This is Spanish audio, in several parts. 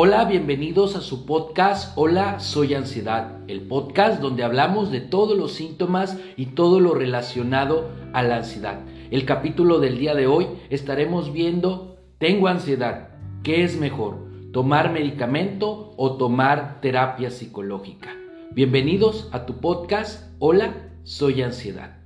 Hola, bienvenidos a su podcast Hola, soy ansiedad, el podcast donde hablamos de todos los síntomas y todo lo relacionado a la ansiedad. El capítulo del día de hoy estaremos viendo Tengo ansiedad, ¿qué es mejor? ¿Tomar medicamento o tomar terapia psicológica? Bienvenidos a tu podcast Hola, soy ansiedad.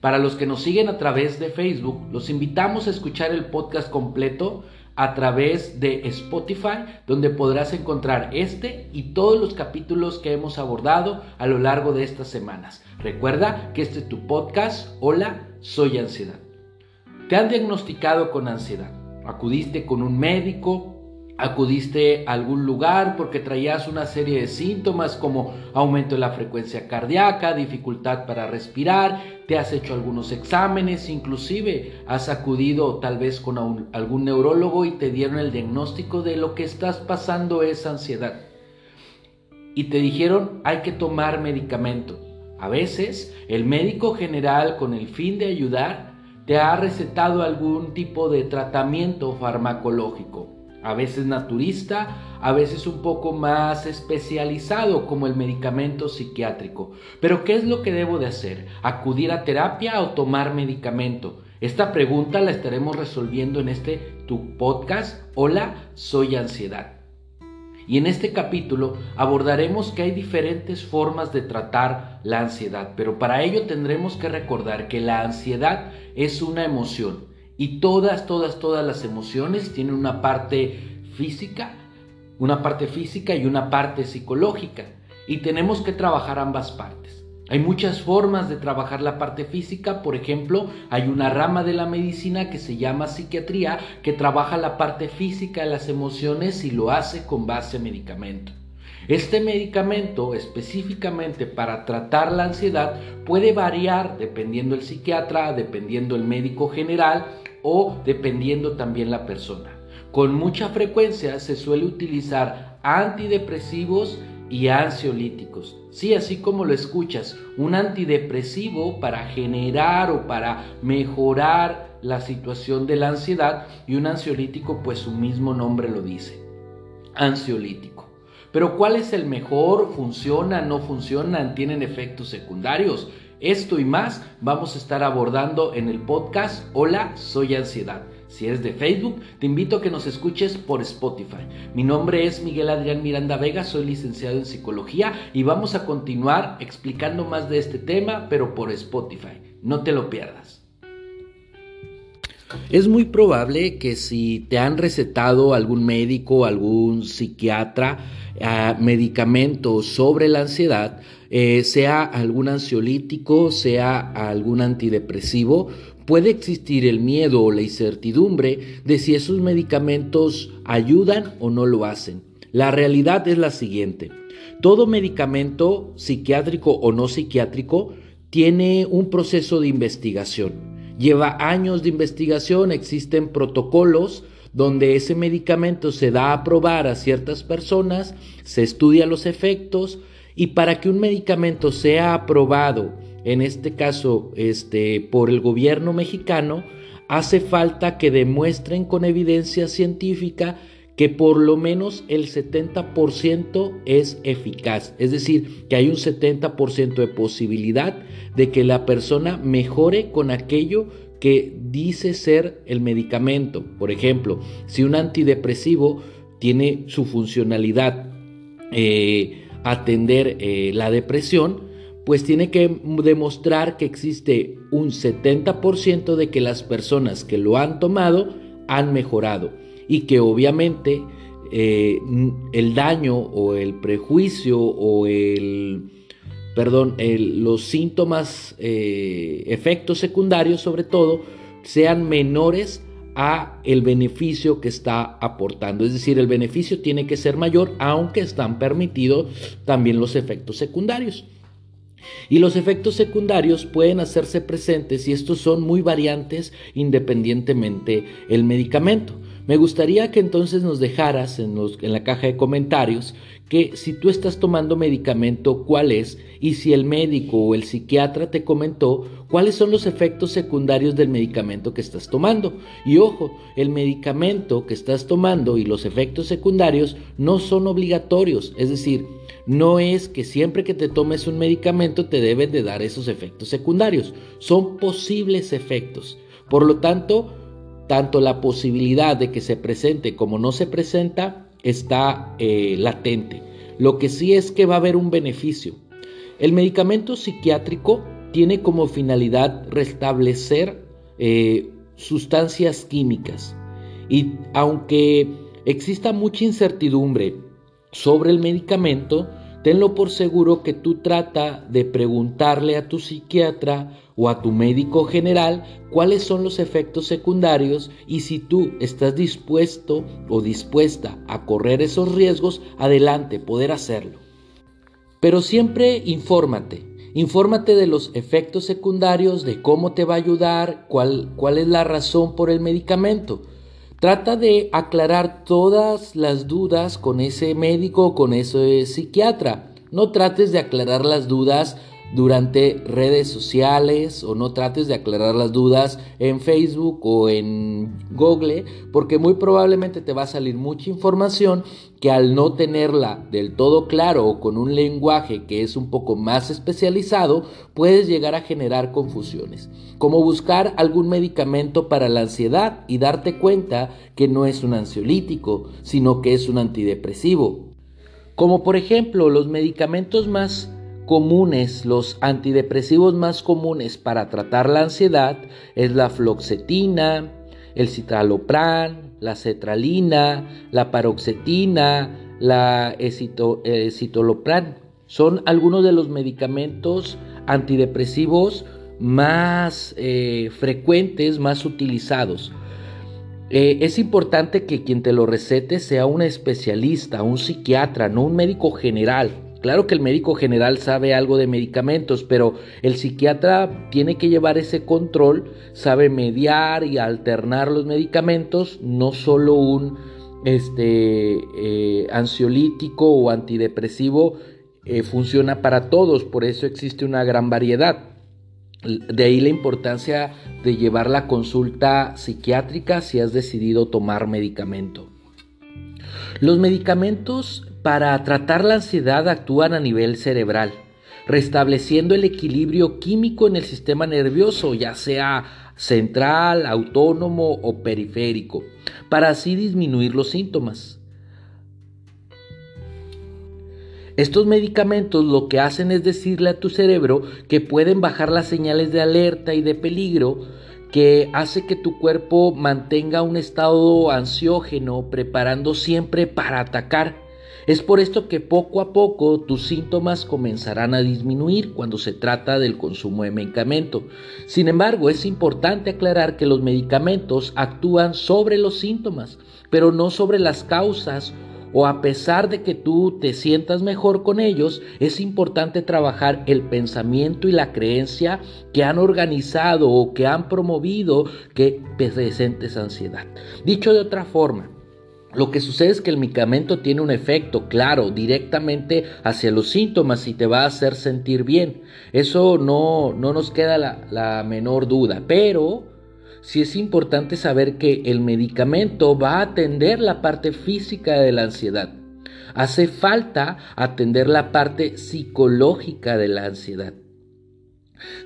Para los que nos siguen a través de Facebook, los invitamos a escuchar el podcast completo a través de Spotify, donde podrás encontrar este y todos los capítulos que hemos abordado a lo largo de estas semanas. Recuerda que este es tu podcast, Hola, soy ansiedad. ¿Te han diagnosticado con ansiedad? ¿Acudiste con un médico? Acudiste a algún lugar porque traías una serie de síntomas como aumento de la frecuencia cardíaca, dificultad para respirar, te has hecho algunos exámenes, inclusive has acudido tal vez con algún neurólogo y te dieron el diagnóstico de lo que estás pasando es ansiedad. Y te dijeron hay que tomar medicamento. A veces el médico general con el fin de ayudar te ha recetado algún tipo de tratamiento farmacológico a veces naturista, a veces un poco más especializado como el medicamento psiquiátrico. Pero ¿qué es lo que debo de hacer? ¿Acudir a terapia o tomar medicamento? Esta pregunta la estaremos resolviendo en este tu podcast. Hola, soy ansiedad. Y en este capítulo abordaremos que hay diferentes formas de tratar la ansiedad, pero para ello tendremos que recordar que la ansiedad es una emoción y todas, todas, todas las emociones tienen una parte física, una parte física y una parte psicológica. Y tenemos que trabajar ambas partes. Hay muchas formas de trabajar la parte física, por ejemplo, hay una rama de la medicina que se llama psiquiatría que trabaja la parte física de las emociones y lo hace con base a medicamento. Este medicamento específicamente para tratar la ansiedad puede variar dependiendo el psiquiatra, dependiendo el médico general o dependiendo también la persona. Con mucha frecuencia se suele utilizar antidepresivos y ansiolíticos. Sí, así como lo escuchas, un antidepresivo para generar o para mejorar la situación de la ansiedad y un ansiolítico, pues su mismo nombre lo dice, ansiolítico. Pero ¿cuál es el mejor? ¿Funcionan? ¿No funcionan? ¿Tienen efectos secundarios? Esto y más vamos a estar abordando en el podcast Hola, soy ansiedad. Si eres de Facebook, te invito a que nos escuches por Spotify. Mi nombre es Miguel Adrián Miranda Vega, soy licenciado en psicología y vamos a continuar explicando más de este tema, pero por Spotify. No te lo pierdas. Es muy probable que si te han recetado algún médico, algún psiquiatra, medicamentos sobre la ansiedad, eh, sea algún ansiolítico, sea algún antidepresivo, puede existir el miedo o la incertidumbre de si esos medicamentos ayudan o no lo hacen. La realidad es la siguiente. Todo medicamento, psiquiátrico o no psiquiátrico, tiene un proceso de investigación. Lleva años de investigación, existen protocolos donde ese medicamento se da a probar a ciertas personas, se estudia los efectos y para que un medicamento sea aprobado, en este caso este, por el gobierno mexicano, hace falta que demuestren con evidencia científica que por lo menos el 70% es eficaz, es decir, que hay un 70% de posibilidad de que la persona mejore con aquello que dice ser el medicamento. Por ejemplo, si un antidepresivo tiene su funcionalidad eh, atender eh, la depresión, pues tiene que demostrar que existe un 70% de que las personas que lo han tomado han mejorado y que obviamente eh, el daño o el prejuicio o el perdón, los síntomas, eh, efectos secundarios sobre todo, sean menores a el beneficio que está aportando. Es decir, el beneficio tiene que ser mayor, aunque están permitidos también los efectos secundarios. Y los efectos secundarios pueden hacerse presentes y estos son muy variantes independientemente el medicamento. Me gustaría que entonces nos dejaras en, la caja de comentarios que si tú estás tomando medicamento, cuál es, y si el médico o el psiquiatra te comentó cuáles son los efectos secundarios del medicamento que estás tomando. Y ojo, el medicamento que estás tomando y los efectos secundarios no son obligatorios, es decir, no es que siempre que te tomes un medicamento te deben de dar esos efectos secundarios, son posibles efectos. Por lo tanto, tanto la posibilidad de que se presente como no se presenta está eh, latente. Lo que sí es que va a haber un beneficio. El medicamento psiquiátrico tiene como finalidad restablecer eh, sustancias químicas y aunque exista mucha incertidumbre sobre el medicamento, tenlo por seguro que tú trata de preguntarle a tu psiquiatra o a tu médico general cuáles son los efectos secundarios y si tú estás dispuesto o dispuesta a correr esos riesgos, adelante, poder hacerlo. Pero siempre infórmate, infórmate de los efectos secundarios, de cómo te va a ayudar, cuál, cuál es la razón por el medicamento. Trata de aclarar todas las dudas con ese médico o con ese psiquiatra. No trates de aclarar las dudas durante redes sociales o no trates de aclarar las dudas en Facebook o en Google porque muy probablemente te va a salir mucha información que al no tenerla del todo claro o con un lenguaje que es un poco más especializado puedes llegar a generar confusiones. Como buscar algún medicamento para la ansiedad y darte cuenta que no es un ansiolítico sino que es un antidepresivo. Como por ejemplo los medicamentos más comunes, los antidepresivos más comunes para tratar la ansiedad es la floxetina, el citalopran, la cetralina, la paroxetina, la escitalopran. Son algunos de los medicamentos antidepresivos más eh, frecuentes, más utilizados. Eh, es importante que quien te lo recete sea un especialista, un psiquiatra, no un médico general. Claro que el médico general sabe algo de medicamentos, pero el psiquiatra tiene que llevar ese control, sabe mediar y alternar los medicamentos, no solo un este, eh, ansiolítico o antidepresivo eh, funciona para todos, por eso existe una gran variedad. De ahí la importancia de llevar la consulta psiquiátrica si has decidido tomar medicamento. Los medicamentos para tratar la ansiedad actúan a nivel cerebral, restableciendo el equilibrio químico en el sistema nervioso, ya sea central, autónomo o periférico, para así disminuir los síntomas. Estos medicamentos lo que hacen es decirle a tu cerebro que pueden bajar las señales de alerta y de peligro que hace que tu cuerpo mantenga un estado ansiógeno preparando siempre para atacar es por esto que poco a poco tus síntomas comenzarán a disminuir cuando se trata del consumo de medicamento. Sin embargo, es importante aclarar que los medicamentos actúan sobre los síntomas, pero no sobre las causas o a pesar de que tú te sientas mejor con ellos, es importante trabajar el pensamiento y la creencia que han organizado o que han promovido que presentes ansiedad. Dicho de otra forma, lo que sucede es que el medicamento tiene un efecto claro directamente hacia los síntomas y te va a hacer sentir bien. Eso no, no nos queda la, la menor duda. Pero sí es importante saber que el medicamento va a atender la parte física de la ansiedad. Hace falta atender la parte psicológica de la ansiedad.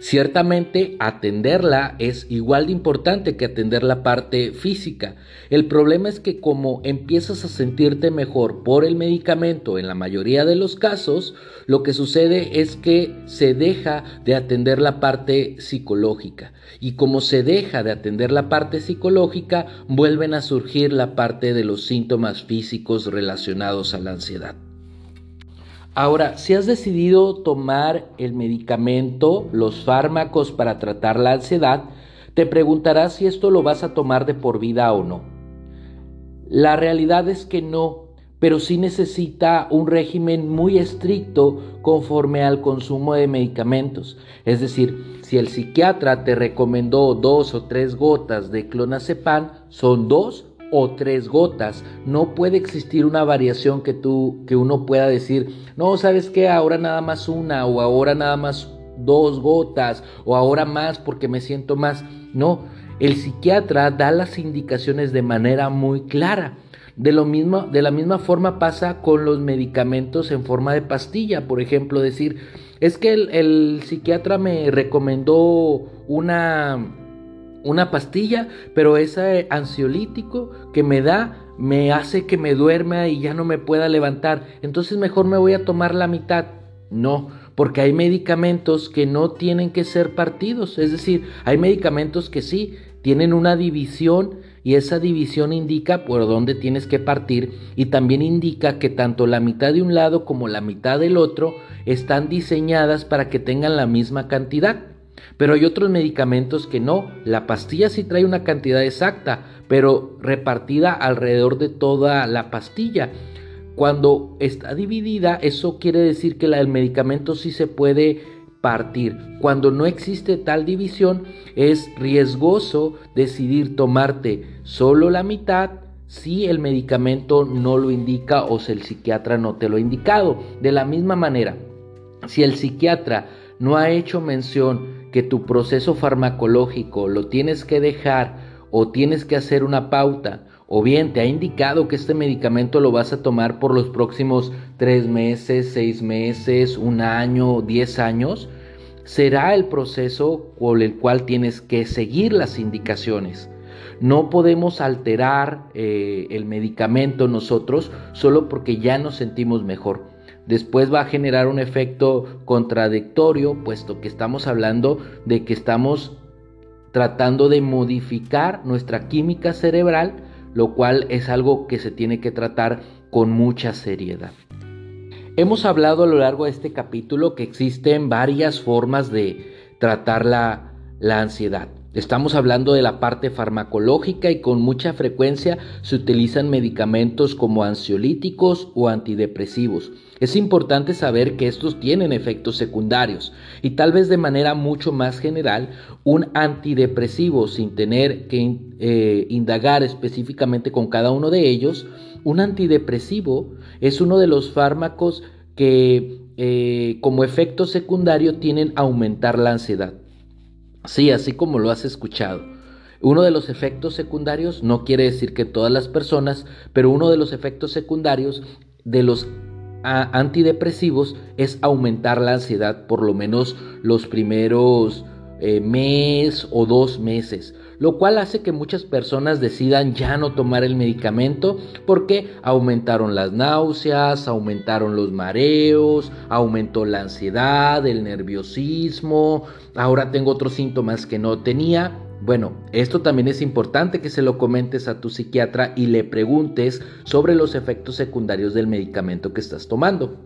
Ciertamente atenderla es igual de importante que atender la parte física. El problema es que como empiezas a sentirte mejor por el medicamento en la mayoría de los casos, lo que sucede es que se deja de atender la parte psicológica. Y como se deja de atender la parte psicológica, vuelven a surgir la parte de los síntomas físicos relacionados a la ansiedad. Ahora, si has decidido tomar el medicamento, los fármacos para tratar la ansiedad, te preguntarás si esto lo vas a tomar de por vida o no. La realidad es que no, pero sí necesita un régimen muy estricto conforme al consumo de medicamentos. Es decir, si el psiquiatra te recomendó dos o tres gotas de clonazepam, son dos o tres gotas. No puede existir una variación que tú que uno pueda decir, "No, ¿sabes qué? Ahora nada más una o ahora nada más dos gotas o ahora más porque me siento más." No, el psiquiatra da las indicaciones de manera muy clara. De, lo mismo, de la misma forma pasa con los medicamentos en forma de pastilla. Por ejemplo, decir, es que el, psiquiatra me recomendó una, una pastilla, pero ese ansiolítico que me da me hace que me duerma y ya no me pueda levantar. Entonces mejor me voy a tomar la mitad. No, porque hay medicamentos que no tienen que ser partidos. Es decir, hay medicamentos que sí tienen una división y esa división indica por dónde tienes que partir y también indica que tanto la mitad de un lado como la mitad del otro están diseñadas para que tengan la misma cantidad. Pero hay otros medicamentos que no. La pastilla sí trae una cantidad exacta, pero repartida alrededor de toda la pastilla. Cuando está dividida, eso quiere decir que el medicamento sí se puede partir. Cuando no existe tal división, es riesgoso decidir tomarte solo la mitad si el medicamento no lo indica o si el psiquiatra no te lo ha indicado. De la misma manera, si el psiquiatra no ha hecho mención que tu proceso farmacológico lo tienes que dejar o tienes que hacer una pauta, o bien te ha indicado que este medicamento lo vas a tomar por los próximos tres meses, seis meses, un año, diez años, será el proceso por el cual tienes que seguir las indicaciones. No podemos alterar eh, el medicamento nosotros solo porque ya nos sentimos mejor. Después va a generar un efecto contradictorio, puesto que estamos hablando de que estamos tratando de modificar nuestra química cerebral, lo cual es algo que se tiene que tratar con mucha seriedad. Hemos hablado a lo largo de este capítulo que existen varias formas de tratar la, la ansiedad. Estamos hablando de la parte farmacológica y con mucha frecuencia se utilizan medicamentos como ansiolíticos o antidepresivos. Es importante saber que estos tienen efectos secundarios y tal vez de manera mucho más general un antidepresivo sin tener que eh, indagar específicamente con cada uno de ellos, un antidepresivo es uno de los fármacos que eh, como efecto secundario tienen aumentar la ansiedad. Sí, así como lo has escuchado. Uno de los efectos secundarios, no quiere decir que todas las personas, pero uno de los efectos secundarios de los antidepresivos es aumentar la ansiedad por lo menos los primeros eh, mes o dos meses, lo cual hace que muchas personas decidan ya no tomar el medicamento porque aumentaron las náuseas, aumentaron los mareos, aumentó la ansiedad, el nerviosismo, ahora tengo otros síntomas que no tenía. Bueno, esto también es importante que se lo comentes a tu psiquiatra y le preguntes sobre los efectos secundarios del medicamento que estás tomando.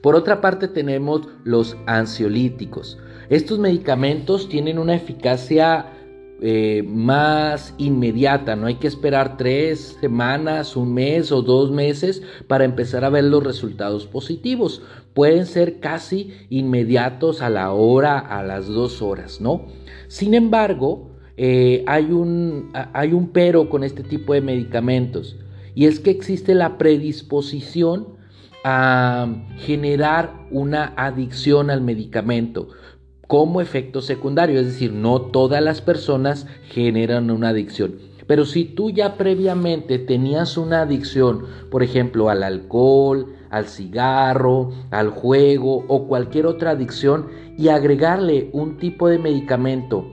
Por otra parte tenemos los ansiolíticos. Estos medicamentos tienen una eficacia eh, más inmediata, no hay que esperar tres semanas, un mes o dos meses para empezar a ver los resultados positivos. Pueden ser casi inmediatos a la hora, a las dos horas, ¿no? Sin embargo, eh, hay, un, hay un pero con este tipo de medicamentos y es que existe la predisposición a generar una adicción al medicamento como efecto secundario, es decir, no todas las personas generan una adicción. Pero si tú ya previamente tenías una adicción, por ejemplo, al alcohol, al cigarro, al juego o cualquier otra adicción, y agregarle un tipo de medicamento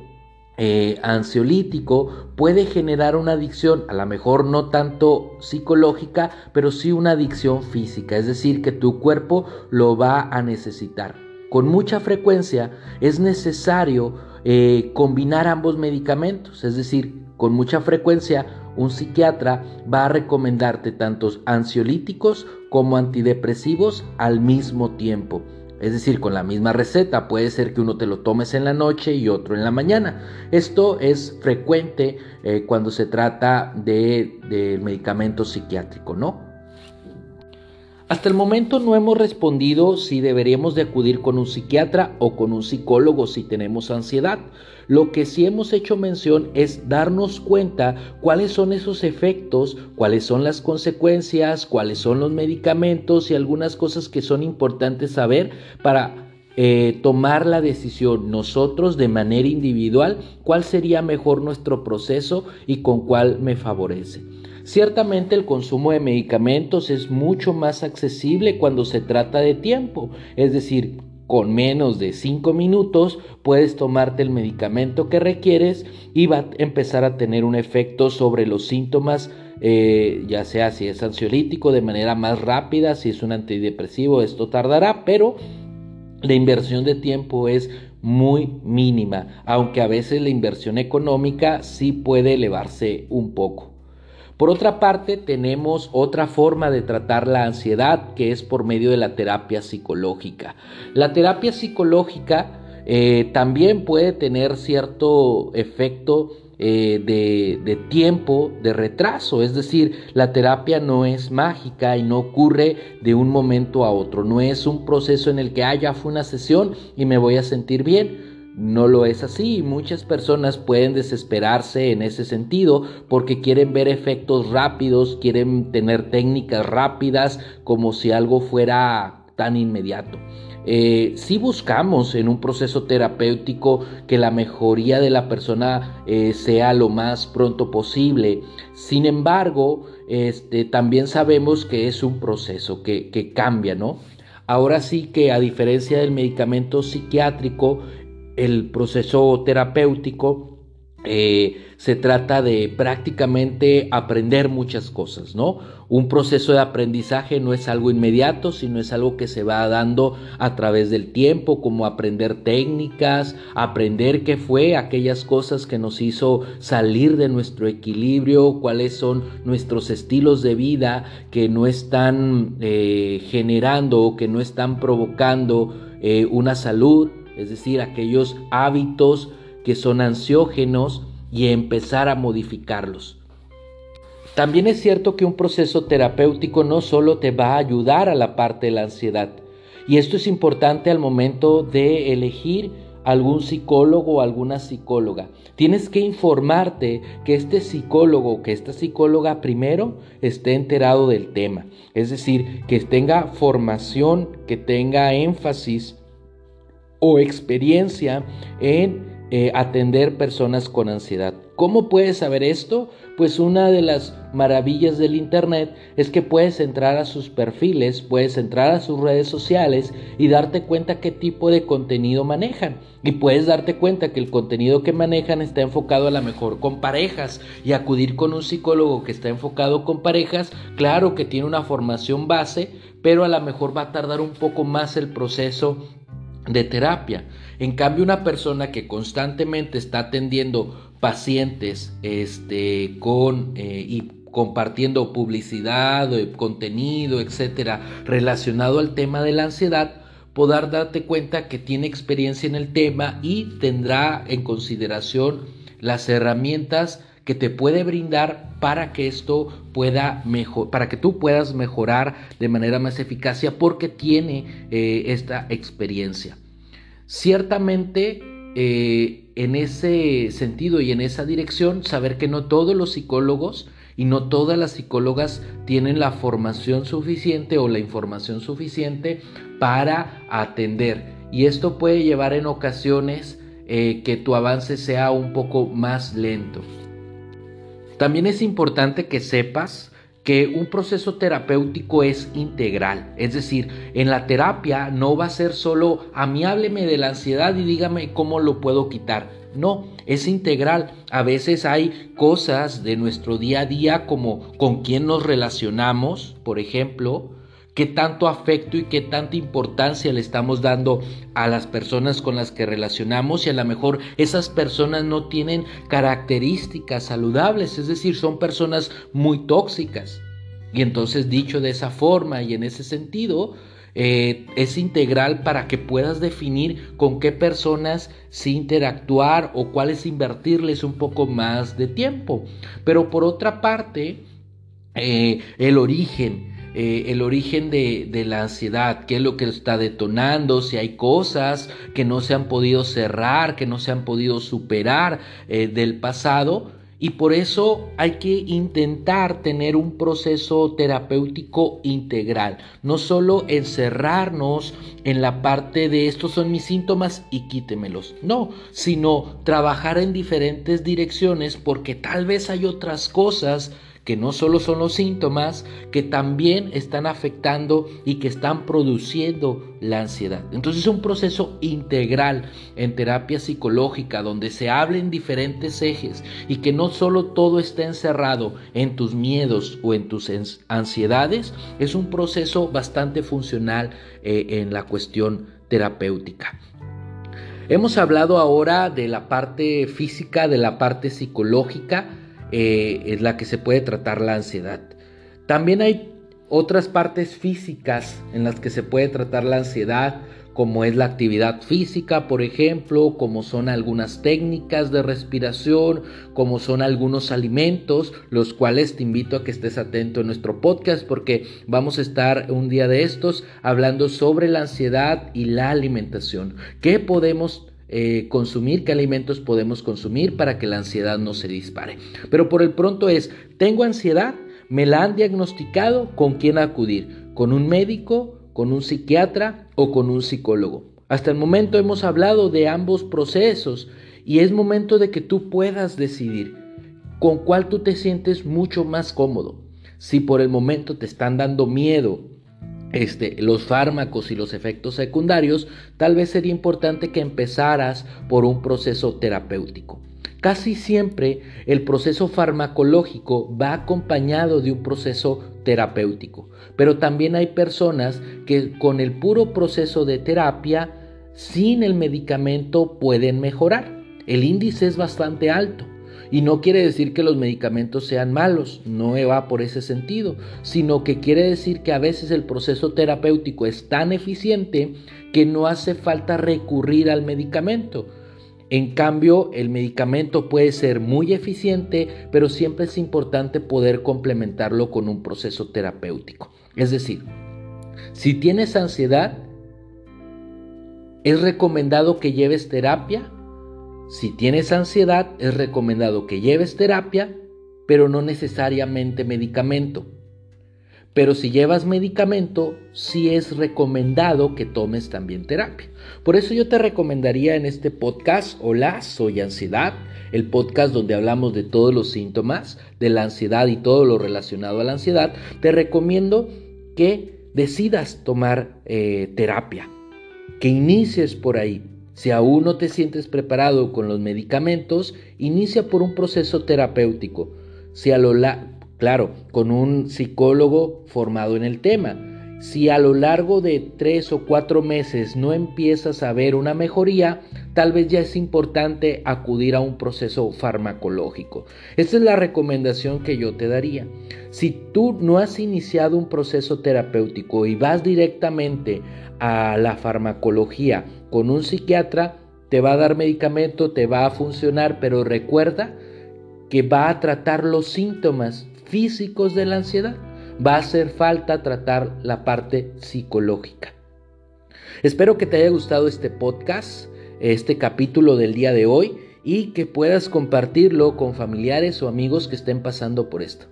eh, ansiolítico puede generar una adicción, a lo mejor no tanto psicológica, pero sí una adicción física, es decir, que tu cuerpo lo va a necesitar. Con mucha frecuencia es necesario eh, combinar ambos medicamentos, es decir, con mucha frecuencia un psiquiatra va a recomendarte tantos ansiolíticos como antidepresivos al mismo tiempo. Es decir, con la misma receta, puede ser que uno te lo tomes en la noche y otro en la mañana. Esto es frecuente eh, cuando se trata de, de medicamento psiquiátrico, ¿no? Hasta el momento no hemos respondido si deberíamos de acudir con un psiquiatra o con un psicólogo si tenemos ansiedad. Lo que sí hemos hecho mención es darnos cuenta cuáles son esos efectos, cuáles son las consecuencias, cuáles son los medicamentos y algunas cosas que son importantes saber para eh, tomar la decisión nosotros de manera individual cuál sería mejor nuestro proceso y con cuál me favorece. Ciertamente el consumo de medicamentos es mucho más accesible cuando se trata de tiempo, es decir, con menos de 5 minutos puedes tomarte el medicamento que requieres y va a empezar a tener un efecto sobre los síntomas, eh, ya sea si es ansiolítico de manera más rápida, si es un antidepresivo, esto tardará, pero la inversión de tiempo es muy mínima, aunque a veces la inversión económica sí puede elevarse un poco. Por otra parte, tenemos otra forma de tratar la ansiedad que es por medio de la terapia psicológica. La terapia psicológica eh, también puede tener cierto efecto eh, de, tiempo, de retraso. Es decir, la terapia no es mágica y no ocurre de un momento a otro. No es un proceso en el que, ah, ya fue una sesión y me voy a sentir bien no lo es así. Muchas personas pueden desesperarse en ese sentido porque quieren ver efectos rápidos, quieren tener técnicas rápidas como si algo fuera tan inmediato. Eh, si buscamos en un proceso terapéutico que la mejoría de la persona eh, sea lo más pronto posible. Sin embargo, este, también sabemos que es un proceso que, que cambia, ¿no? Ahora sí que a diferencia del medicamento psiquiátrico, el proceso terapéutico eh, se trata de prácticamente aprender muchas cosas, ¿no? Un proceso de aprendizaje no es algo inmediato, sino es algo que se va dando a través del tiempo, como aprender técnicas, aprender qué fue aquellas cosas que nos hizo salir de nuestro equilibrio, cuáles son nuestros estilos de vida que no están eh, generando o que no están provocando eh, una salud es decir, aquellos hábitos que son ansiógenos y empezar a modificarlos. También es cierto que un proceso terapéutico no solo te va a ayudar a la parte de la ansiedad, y esto es importante al momento de elegir algún psicólogo o alguna psicóloga. Tienes que informarte que este psicólogo o que esta psicóloga primero esté enterado del tema, es decir, que tenga formación, que tenga énfasis o experiencia en eh, atender personas con ansiedad. ¿Cómo puedes saber esto? Pues una de las maravillas del Internet es que puedes entrar a sus perfiles, puedes entrar a sus redes sociales y darte cuenta qué tipo de contenido manejan. Y puedes darte cuenta que el contenido que manejan está enfocado a lo mejor con parejas y acudir con un psicólogo que está enfocado con parejas, claro que tiene una formación base, pero a lo mejor va a tardar un poco más el proceso de terapia. En cambio, una persona que constantemente está atendiendo pacientes este, con, eh, y compartiendo publicidad, eh, contenido, etcétera, relacionado al tema de la ansiedad, podrá darte cuenta que tiene experiencia en el tema y tendrá en consideración las herramientas que te puede brindar para que esto pueda mejor, para que tú puedas mejorar de manera más eficacia porque tiene eh, esta experiencia. Ciertamente eh, en ese sentido y en esa dirección, saber que no todos los psicólogos y no todas las psicólogas tienen la formación suficiente o la información suficiente para atender. Y esto puede llevar en ocasiones eh, que tu avance sea un poco más lento. También es importante que sepas que un proceso terapéutico es integral, es decir, en la terapia no va a ser solo a mí hábleme de la ansiedad y dígame cómo lo puedo quitar. No, es integral. A veces hay cosas de nuestro día a día como con quién nos relacionamos, por ejemplo, qué tanto afecto y qué tanta importancia le estamos dando a las personas con las que relacionamos y a lo mejor esas personas no tienen características saludables, es decir, son personas muy tóxicas. Y entonces dicho de esa forma y en ese sentido, eh, es integral para que puedas definir con qué personas sí interactuar o cuáles invertirles un poco más de tiempo. Pero por otra parte, eh, el origen, eh, el origen de, la ansiedad, qué es lo que está detonando, si hay cosas que no se han podido cerrar, que no se han podido superar eh, del pasado. Y por eso hay que intentar tener un proceso terapéutico integral, no solo encerrarnos en la parte de estos son mis síntomas y quítemelos, no, sino trabajar en diferentes direcciones porque tal vez hay otras cosas que no solo son los síntomas, que también están afectando y que están produciendo la ansiedad. Entonces es un proceso integral en terapia psicológica donde se hablen diferentes ejes y que no solo todo está encerrado en tus miedos o en tus ansiedades, es un proceso bastante funcional eh, en la cuestión terapéutica. Hemos hablado ahora de la parte física, de la parte psicológica, eh, es la que se puede tratar la ansiedad. También hay otras partes físicas en las que se puede tratar la ansiedad, como es la actividad física, por ejemplo, como son algunas técnicas de respiración, como son algunos alimentos, los cuales te invito a que estés atento en nuestro podcast porque vamos a estar un día de estos hablando sobre la ansiedad y la alimentación. ¿Qué podemos eh, consumir, qué alimentos podemos consumir para que la ansiedad no se dispare. Pero por el pronto es, tengo ansiedad, me la han diagnosticado, ¿con quién acudir? ¿Con un médico, con un psiquiatra o con un psicólogo? Hasta el momento hemos hablado de ambos procesos y es momento de que tú puedas decidir con cuál tú te sientes mucho más cómodo. Si por el momento te están dando miedo este, los fármacos y los efectos secundarios, tal vez sería importante que empezaras por un proceso terapéutico. Casi siempre el proceso farmacológico va acompañado de un proceso terapéutico, pero también hay personas que con el puro proceso de terapia, sin el medicamento, pueden mejorar. El índice es bastante alto. Y no quiere decir que los medicamentos sean malos, no va por ese sentido, sino que quiere decir que a veces el proceso terapéutico es tan eficiente que no hace falta recurrir al medicamento. En cambio, el medicamento puede ser muy eficiente, pero siempre es importante poder complementarlo con un proceso terapéutico. Es decir, si tienes ansiedad, es recomendado que lleves terapia si tienes ansiedad, es recomendado que lleves terapia, pero no necesariamente medicamento. Pero si llevas medicamento, sí es recomendado que tomes también terapia. Por eso yo te recomendaría en este podcast, hola, soy ansiedad, el podcast donde hablamos de todos los síntomas de la ansiedad y todo lo relacionado a la ansiedad, te recomiendo que decidas tomar eh, terapia, que inicies por ahí. Si aún no te sientes preparado con los medicamentos, inicia por un proceso terapéutico. Si a lo claro, con un psicólogo formado en el tema. Si a lo largo de tres o cuatro meses no empiezas a ver una mejoría, tal vez ya es importante acudir a un proceso farmacológico. Esta es la recomendación que yo te daría. Si tú no has iniciado un proceso terapéutico y vas directamente a la farmacología con un psiquiatra, te va a dar medicamento, te va a funcionar, pero recuerda que va a tratar los síntomas físicos de la ansiedad. Va a hacer falta tratar la parte psicológica. Espero que te haya gustado este podcast, este capítulo del día de hoy y que puedas compartirlo con familiares o amigos que estén pasando por esto.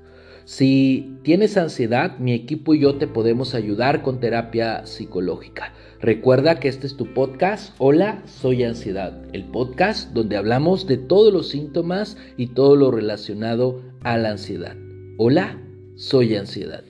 Si tienes ansiedad, mi equipo y yo te podemos ayudar con terapia psicológica. Recuerda que este es tu podcast. Hola, soy Ansiedad, el podcast donde hablamos de todos los síntomas y todo lo relacionado a la ansiedad. Hola, soy Ansiedad.